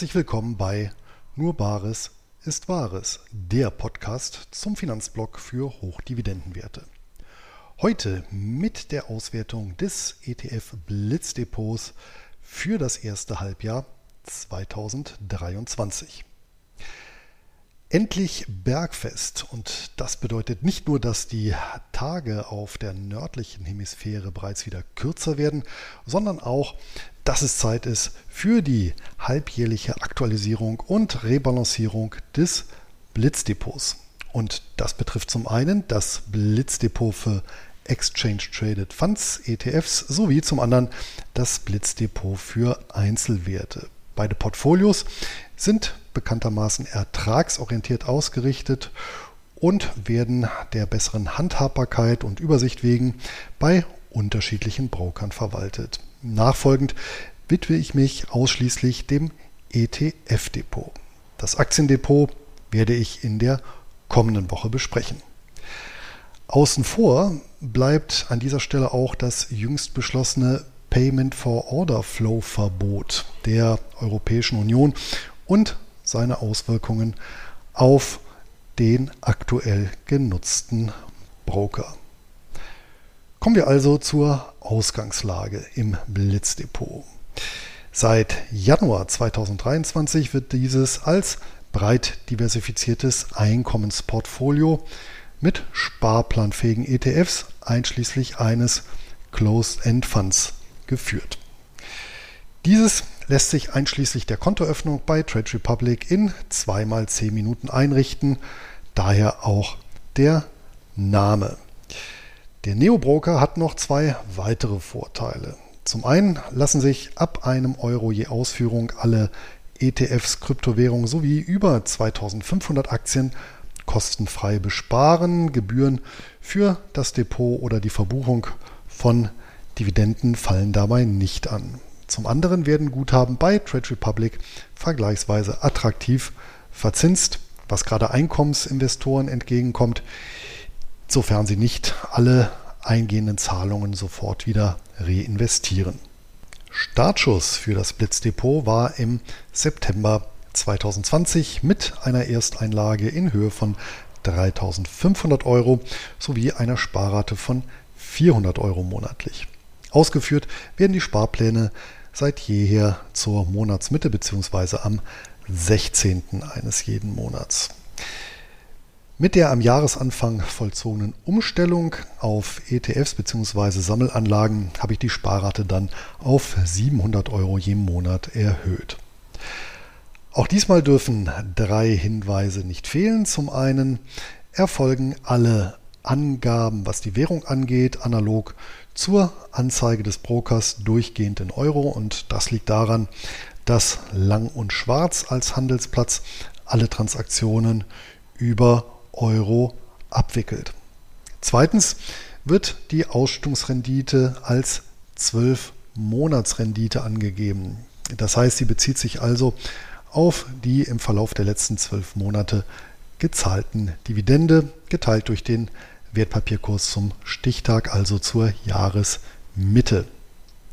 Herzlich willkommen bei Nur Bares ist Wahres, der Podcast zum Finanzblock für Hochdividendenwerte. Heute mit der Auswertung des ETF Blitzdepots für das erste Halbjahr 2023 endlich bergfest. Und das bedeutet nicht nur, dass die Tage auf der nördlichen Hemisphäre bereits wieder kürzer werden, sondern auch, dass es Zeit ist für die halbjährliche Aktualisierung und Rebalancierung des Blitzdepots. Und das betrifft zum einen das Blitzdepot für Exchange Traded Funds, ETFs, sowie zum anderen das Blitzdepot für Einzelwerte. Beide Portfolios sind bekanntermaßen ertragsorientiert ausgerichtet und werden der besseren Handhabbarkeit und Übersicht wegen bei unterschiedlichen Brokern verwaltet. Nachfolgend widme ich mich ausschließlich dem ETF-Depot. Das Aktiendepot werde ich in der kommenden Woche besprechen. Außen vor bleibt an dieser Stelle auch das jüngst beschlossene Payment for Order Flow Verbot der Europäischen Union und seine Auswirkungen auf den aktuell genutzten Broker. Kommen wir also zur Ausgangslage im Blitzdepot. Seit Januar 2023 wird dieses als breit diversifiziertes Einkommensportfolio mit sparplanfähigen ETFs einschließlich eines Closed-End Funds geführt. Dieses lässt sich einschließlich der Kontoöffnung bei Trade Republic in 2x10 Minuten einrichten, daher auch der Name. Der Neo-Broker hat noch zwei weitere Vorteile. Zum einen lassen sich ab einem Euro je Ausführung alle ETFs, Kryptowährungen sowie über 2500 Aktien kostenfrei besparen. Gebühren für das Depot oder die Verbuchung von Dividenden fallen dabei nicht an. Zum anderen werden Guthaben bei Trade Republic vergleichsweise attraktiv verzinst, was gerade Einkommensinvestoren entgegenkommt, sofern sie nicht alle eingehenden Zahlungen sofort wieder reinvestieren. Startschuss für das Blitzdepot war im September 2020 mit einer Ersteinlage in Höhe von 3.500 Euro sowie einer Sparrate von 400 Euro monatlich. Ausgeführt werden die Sparpläne seit jeher zur Monatsmitte bzw. am 16. eines jeden Monats. Mit der am Jahresanfang vollzogenen Umstellung auf ETFs bzw. Sammelanlagen habe ich die Sparrate dann auf 700 Euro je Monat erhöht. Auch diesmal dürfen drei Hinweise nicht fehlen. Zum einen erfolgen alle Angaben, was die Währung angeht, analog zur Anzeige des Brokers durchgehend in Euro und das liegt daran, dass Lang und Schwarz als Handelsplatz alle Transaktionen über Euro abwickelt. Zweitens wird die Ausschüttungsrendite als 12 Monatsrendite angegeben. Das heißt, sie bezieht sich also auf die im Verlauf der letzten zwölf Monate gezahlten Dividende geteilt durch den Wertpapierkurs zum Stichtag, also zur Jahresmitte.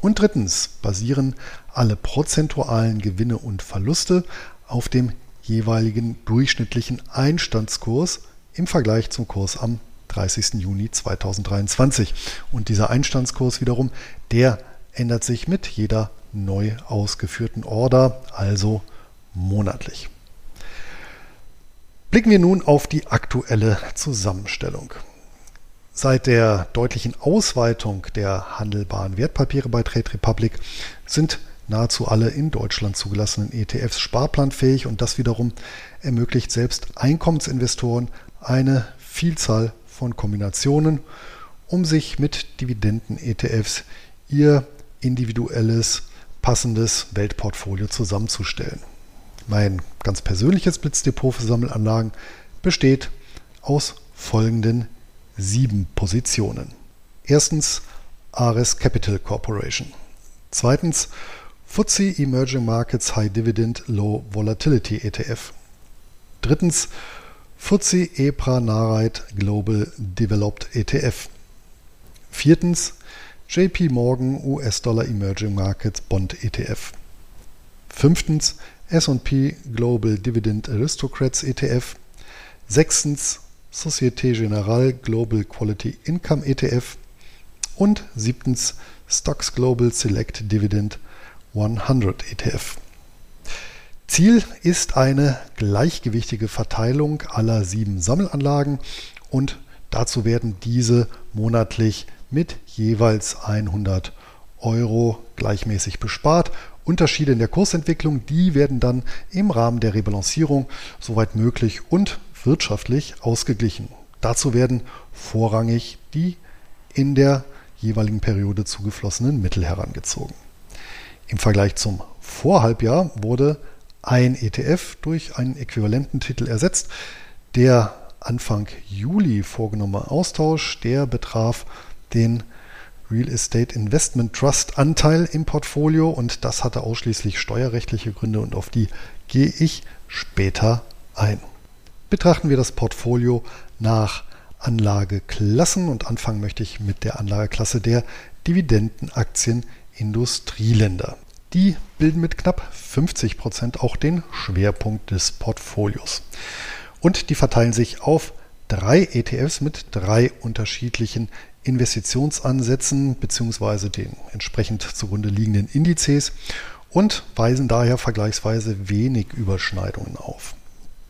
Und drittens basieren alle prozentualen Gewinne und Verluste auf dem jeweiligen durchschnittlichen Einstandskurs im Vergleich zum Kurs am 30. Juni 2023. Und dieser Einstandskurs wiederum, der ändert sich mit jeder neu ausgeführten Order, also monatlich. Blicken wir nun auf die aktuelle Zusammenstellung. Seit der deutlichen Ausweitung der handelbaren Wertpapiere bei Trade Republic sind nahezu alle in Deutschland zugelassenen ETFs sparplanfähig und das wiederum ermöglicht selbst Einkommensinvestoren eine Vielzahl von Kombinationen, um sich mit Dividenden-ETFs ihr individuelles, passendes Weltportfolio zusammenzustellen. Mein ganz persönliches Blitzdepot für Sammelanlagen besteht aus folgenden sieben Positionen. Erstens Ares Capital Corporation. Zweitens FTSE Emerging Markets High Dividend Low Volatility ETF. Drittens FTSE EPRA Nareit Global Developed ETF. Viertens JP Morgan US Dollar Emerging Markets Bond ETF. Fünftens SP Global Dividend Aristocrats ETF. Sechstens Societe Generale Global Quality Income ETF. Und siebtens Stocks Global Select Dividend 100 ETF. Ziel ist eine gleichgewichtige Verteilung aller sieben Sammelanlagen und dazu werden diese monatlich mit jeweils 100 Euro gleichmäßig bespart. Unterschiede in der Kursentwicklung, die werden dann im Rahmen der Rebalancierung soweit möglich und wirtschaftlich ausgeglichen. Dazu werden vorrangig die in der jeweiligen Periode zugeflossenen Mittel herangezogen. Im Vergleich zum Vorhalbjahr wurde ein ETF durch einen äquivalenten Titel ersetzt. Der Anfang Juli vorgenommene Austausch, der betraf den Real Estate Investment Trust Anteil im Portfolio und das hatte ausschließlich steuerrechtliche Gründe und auf die gehe ich später ein. Betrachten wir das Portfolio nach Anlageklassen und anfangen möchte ich mit der Anlageklasse der Dividendenaktien Industrieländer. Die bilden mit knapp 50 Prozent auch den Schwerpunkt des Portfolios. Und die verteilen sich auf drei ETFs mit drei unterschiedlichen Investitionsansätzen bzw. den entsprechend zugrunde liegenden Indizes und weisen daher vergleichsweise wenig Überschneidungen auf.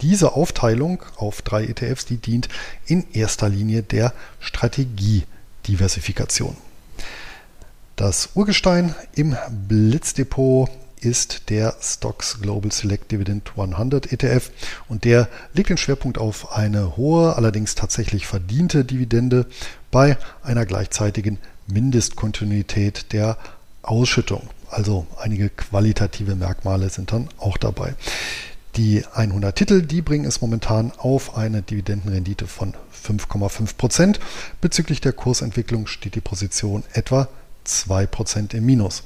Diese Aufteilung auf drei ETFs, die dient in erster Linie der Strategiediversifikation. Das Urgestein im Blitzdepot ist der Stocks Global Select Dividend 100 ETF und der legt den Schwerpunkt auf eine hohe, allerdings tatsächlich verdiente Dividende bei einer gleichzeitigen Mindestkontinuität der Ausschüttung. Also einige qualitative Merkmale sind dann auch dabei. Die 100 Titel, die bringen es momentan auf eine Dividendenrendite von 5,5 Prozent. Bezüglich der Kursentwicklung steht die Position etwa 2% im Minus.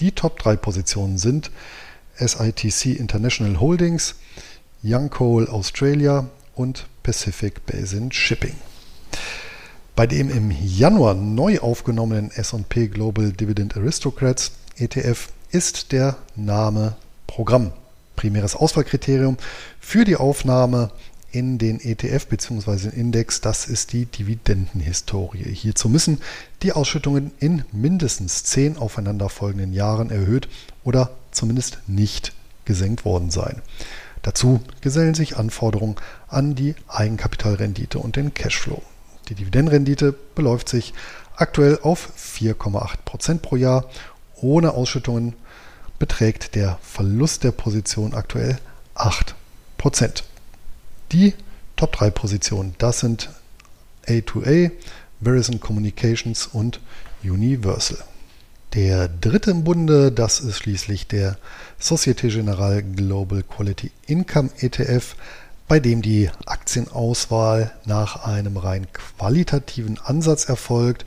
Die Top 3 Positionen sind SITC International Holdings, Young Coal Australia und Pacific Basin Shipping. Bei dem im Januar neu aufgenommenen SP Global Dividend Aristocrats ETF ist der Name Programm. Primäres Auswahlkriterium für die Aufnahme in den ETF bzw. Index, das ist die Dividendenhistorie. Hierzu müssen die Ausschüttungen in mindestens zehn aufeinanderfolgenden Jahren erhöht oder zumindest nicht gesenkt worden sein. Dazu gesellen sich Anforderungen an die Eigenkapitalrendite und den Cashflow. Die Dividendenrendite beläuft sich aktuell auf 4,8% pro Jahr. Ohne Ausschüttungen beträgt der Verlust der Position aktuell 8%. Die Top 3 Positionen, das sind A2A, Verizon Communications und Universal. Der dritte im Bunde, das ist schließlich der Societe Generale Global Quality Income ETF, bei dem die Aktienauswahl nach einem rein qualitativen Ansatz erfolgt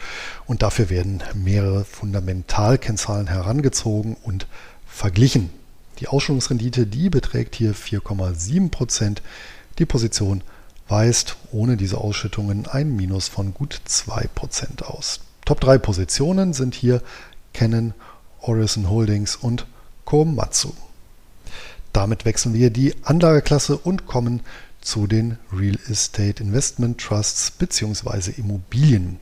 und dafür werden mehrere Fundamentalkennzahlen herangezogen und verglichen. Die Ausschüttungsrendite, die beträgt hier 4,7 Prozent. Die Position weist ohne diese Ausschüttungen ein Minus von gut 2% aus. Top 3 Positionen sind hier Canon, Orison Holdings und Komatsu. Damit wechseln wir die Anlageklasse und kommen zu den Real Estate Investment Trusts bzw. Immobilien.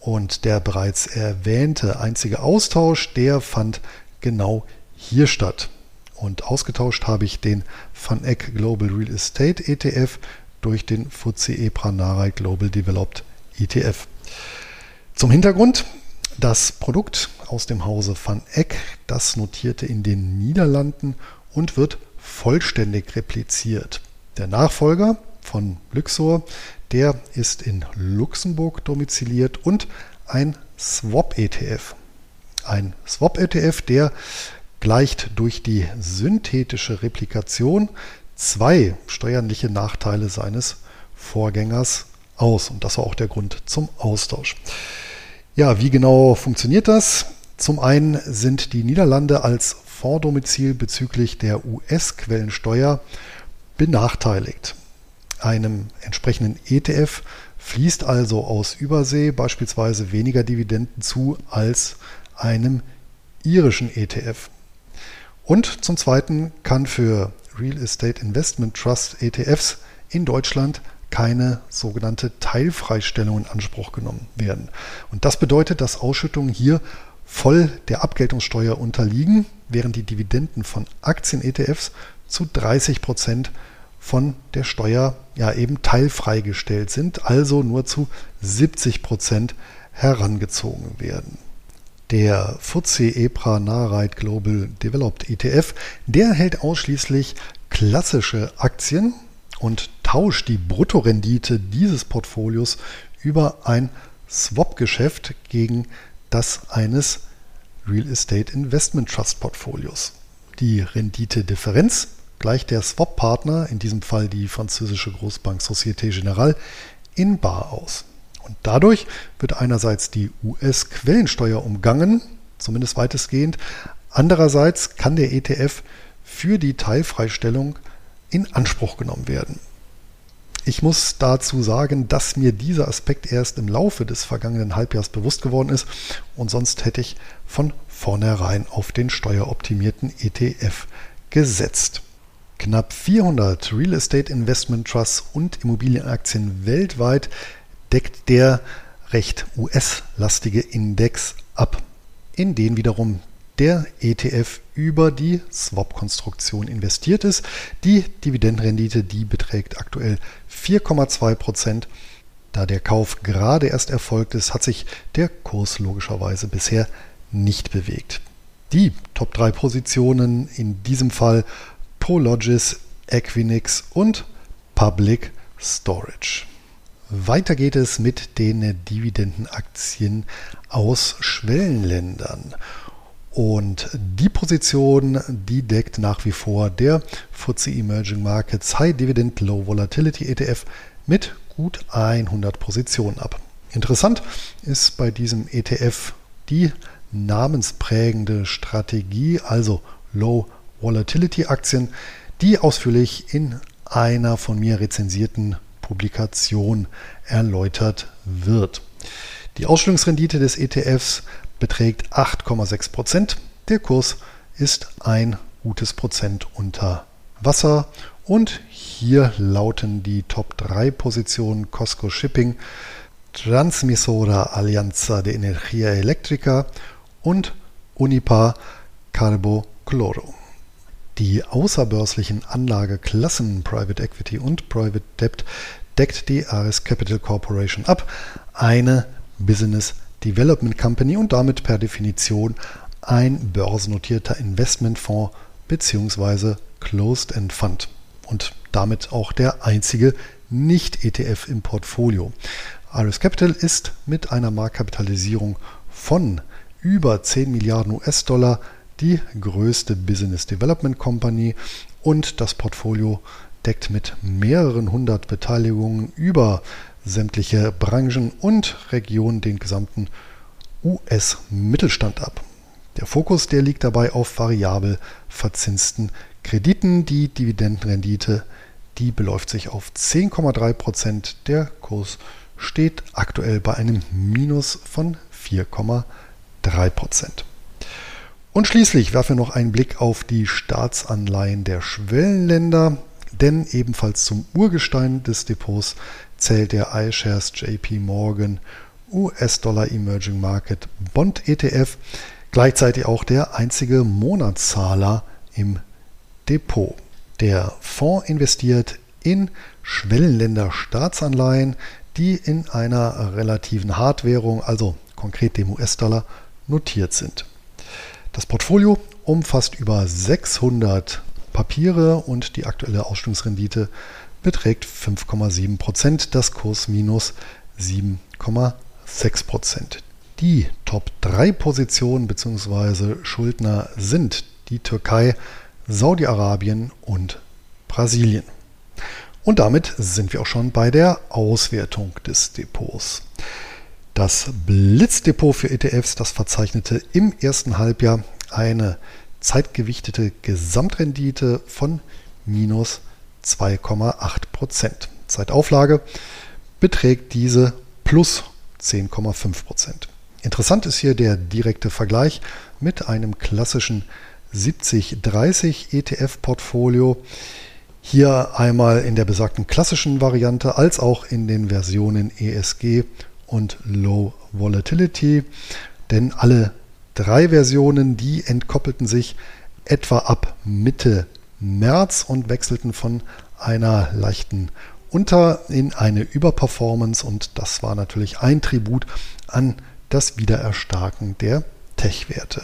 Und der bereits erwähnte einzige Austausch, der fand genau hier statt. Und ausgetauscht habe ich den Van Eck Global Real Estate ETF durch den FTSE EPRA Narei Global Developed ETF. Zum Hintergrund, das Produkt aus dem Hause Van Eck, das notierte in den Niederlanden und wird vollständig repliziert. Der Nachfolger von Luxor, der ist in Luxemburg domiziliert und ein Swap-ETF. Ein Swap-ETF, der gleicht durch die synthetische Replikation zwei steuerliche Nachteile seines Vorgängers aus. Und das war auch der Grund zum Austausch. Ja, wie genau funktioniert das? Zum einen sind die Niederlande als Fonddomizil bezüglich der US-Quellensteuer benachteiligt. Einem entsprechenden ETF fließt also aus Übersee beispielsweise weniger Dividenden zu als einem irischen ETF. Und zum Zweiten kann für Real Estate Investment Trust ETFs in Deutschland keine sogenannte Teilfreistellung in Anspruch genommen werden. Und das bedeutet, dass Ausschüttungen hier voll der Abgeltungssteuer unterliegen, während die Dividenden von Aktien-ETFs zu 30 Prozent von der Steuer ja eben teilfreigestellt sind, also nur zu 70 Prozent herangezogen werden. Der FTSE EPRA Nareit Global Developed ETF, der hält ausschließlich klassische Aktien und tauscht die Bruttorendite dieses Portfolios über ein Swap-Geschäft gegen das eines Real Estate Investment Trust Portfolios. Die Renditedifferenz gleicht der Swap-Partner, in diesem Fall die französische Großbank Société Générale, in Bar aus. Und dadurch wird einerseits die US-Quellensteuer umgangen, zumindest weitestgehend. Andererseits kann der ETF für die Teilfreistellung in Anspruch genommen werden. Ich muss dazu sagen, dass mir dieser Aspekt erst im Laufe des vergangenen Halbjahres bewusst geworden ist und sonst hätte ich von vornherein auf den steueroptimierten ETF gesetzt. Knapp 400 Real Estate Investment Trusts und Immobilienaktien weltweit deckt der recht US-lastige Index ab, in den wiederum der ETF über die Swap-Konstruktion investiert ist. Die Dividendenrendite, die beträgt aktuell 4,2 Prozent. Da der Kauf gerade erst erfolgt ist, hat sich der Kurs logischerweise bisher nicht bewegt. Die Top 3 Positionen in diesem Fall Prologis, Equinix und Public Storage. Weiter geht es mit den Dividendenaktien aus Schwellenländern. Und die Position, die deckt nach wie vor der FTSE Emerging Markets High Dividend Low Volatility ETF mit gut 100 Positionen ab. Interessant ist bei diesem ETF die namensprägende Strategie, also Low Volatility Aktien, die ausführlich in einer von mir rezensierten Publikation erläutert wird. Die Ausstellungsrendite des ETFs beträgt 8,6 Prozent. Der Kurs ist ein gutes Prozent unter Wasser. Und hier lauten die Top 3 Positionen Costco Shipping, Transmisora Alianza de Energia Electrica und Unipa Carbo Cloro. Die außerbörslichen Anlageklassen Private Equity und Private Debt deckt die Ares Capital Corporation ab, eine Business Development Company und damit per Definition ein börsennotierter Investmentfonds bzw. Closed-End Fund und damit auch der einzige Nicht-ETF im Portfolio. Ares Capital ist mit einer Marktkapitalisierung von über 10 Milliarden US-Dollar die größte Business Development Company und das Portfolio deckt mit mehreren hundert Beteiligungen über sämtliche Branchen und Regionen den gesamten US-Mittelstand ab. Der Fokus, der liegt dabei auf variabel verzinsten Krediten. Die Dividendenrendite, die beläuft sich auf 10,3 Prozent. Der Kurs steht aktuell bei einem Minus von 4,3 Prozent. Und schließlich werfen wir noch einen Blick auf die Staatsanleihen der Schwellenländer, denn ebenfalls zum Urgestein des Depots zählt der iShares JP Morgan US-Dollar Emerging Market Bond ETF, gleichzeitig auch der einzige Monatszahler im Depot. Der Fonds investiert in Schwellenländer Staatsanleihen, die in einer relativen Hardwährung, also konkret dem US-Dollar, notiert sind. Das Portfolio umfasst über 600 Papiere und die aktuelle Ausstellungsrendite beträgt 5,7 Prozent, das Kurs minus 7,6 Prozent. Die Top 3 Positionen bzw. Schuldner sind die Türkei, Saudi-Arabien und Brasilien. Und damit sind wir auch schon bei der Auswertung des Depots. Das Blitzdepot für ETFs, das verzeichnete im ersten Halbjahr eine zeitgewichtete Gesamtrendite von minus 2,8 Prozent. Zeitauflage beträgt diese plus 10,5 Prozent. Interessant ist hier der direkte Vergleich mit einem klassischen 7030 ETF-Portfolio. Hier einmal in der besagten klassischen Variante als auch in den Versionen ESG und Low Volatility. Denn alle drei Versionen, die entkoppelten sich etwa ab Mitte März und wechselten von einer leichten Unter in eine Überperformance und das war natürlich ein Tribut an das Wiedererstarken der Tech-Werte.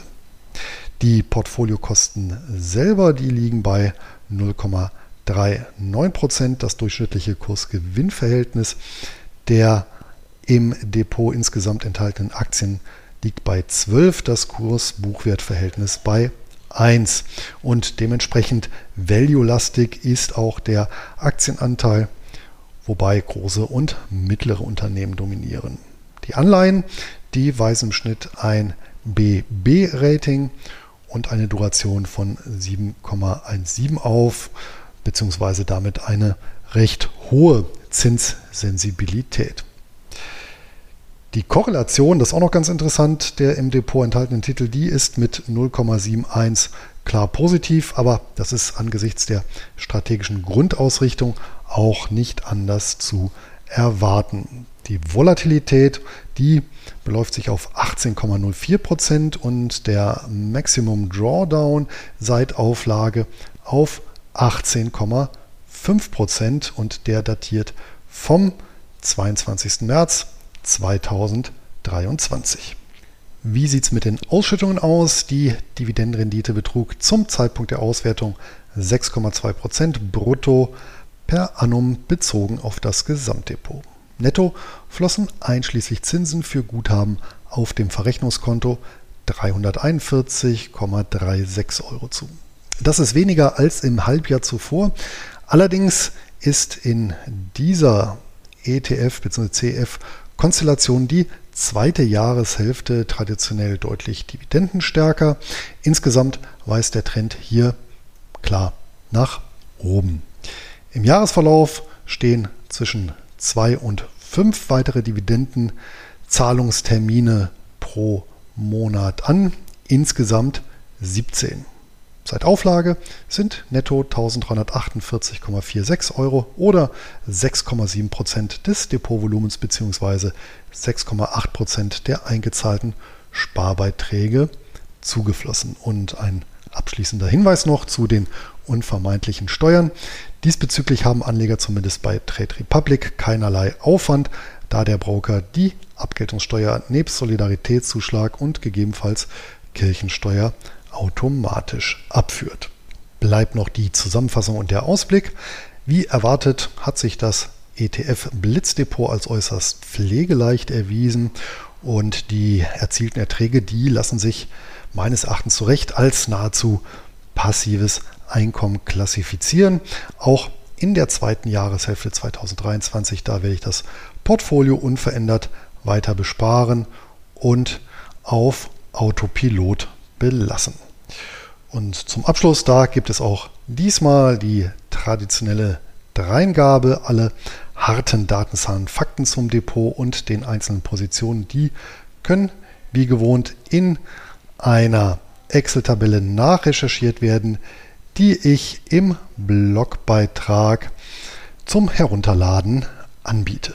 Die Portfoliokosten selber, die liegen bei 0,39% Das durchschnittliche Kurs-Gewinn-Verhältnis der im Depot insgesamt enthaltenen Aktien liegt bei 12, das Kurs-Buchwert-Verhältnis bei 1. Und dementsprechend value-lastig ist auch der Aktienanteil, wobei große und mittlere Unternehmen dominieren. Die Anleihen, die weisen im Schnitt ein BB-Rating und eine Duration von 7,17 auf, beziehungsweise damit eine recht hohe Zinssensibilität. Die Korrelation, das ist auch noch ganz interessant, der im Depot enthaltenen Titel, die ist mit 0,71 klar positiv, aber das ist angesichts der strategischen Grundausrichtung auch nicht anders zu erwarten. Die Volatilität, die beläuft sich auf 18,04 Prozent und der Maximum Drawdown seit Auflage auf 18,5 Prozent und der datiert vom 22. März 2023. Wie sieht es mit den Ausschüttungen aus? Die Dividendenrendite betrug zum Zeitpunkt der Auswertung 6,2 Prozent brutto per annum bezogen auf das Gesamtdepot. Netto flossen einschließlich Zinsen für Guthaben auf dem Verrechnungskonto 341,36 Euro zu. Das ist weniger als im Halbjahr zuvor. Allerdings ist in dieser ETF bzw. CF Konstellation die zweite Jahreshälfte traditionell deutlich dividendenstärker. Insgesamt weist der Trend hier klar nach oben. Im Jahresverlauf stehen zwischen zwei und fünf weitere Dividendenzahlungstermine pro Monat an, insgesamt 17. Seit Auflage sind netto 1348,46 Euro oder 6,7 Prozent des Depotvolumens bzw. 6,8 Prozent der eingezahlten Sparbeiträge zugeflossen. Und ein abschließender Hinweis noch zu den unvermeidlichen Steuern. Diesbezüglich haben Anleger zumindest bei Trade Republic keinerlei Aufwand, da der Broker die Abgeltungssteuer nebst Solidaritätszuschlag und gegebenenfalls Kirchensteuer automatisch abführt. Bleibt noch die Zusammenfassung und der Ausblick. Wie erwartet hat sich das ETF Blitzdepot als äußerst pflegeleicht erwiesen und die erzielten Erträge, die lassen sich meines Erachtens zu Recht als nahezu passives Einkommen klassifizieren. Auch in der zweiten Jahreshälfte 2023, da werde ich das Portfolio unverändert weiter besparen und auf Autopilot belassen. Und zum Abschluss, da gibt es auch diesmal die traditionelle Dreingabe. Alle harten Datenzahlen, Fakten zum Depot und den einzelnen Positionen, die können wie gewohnt in einer Excel-Tabelle nachrecherchiert werden, die ich im Blogbeitrag zum Herunterladen anbiete.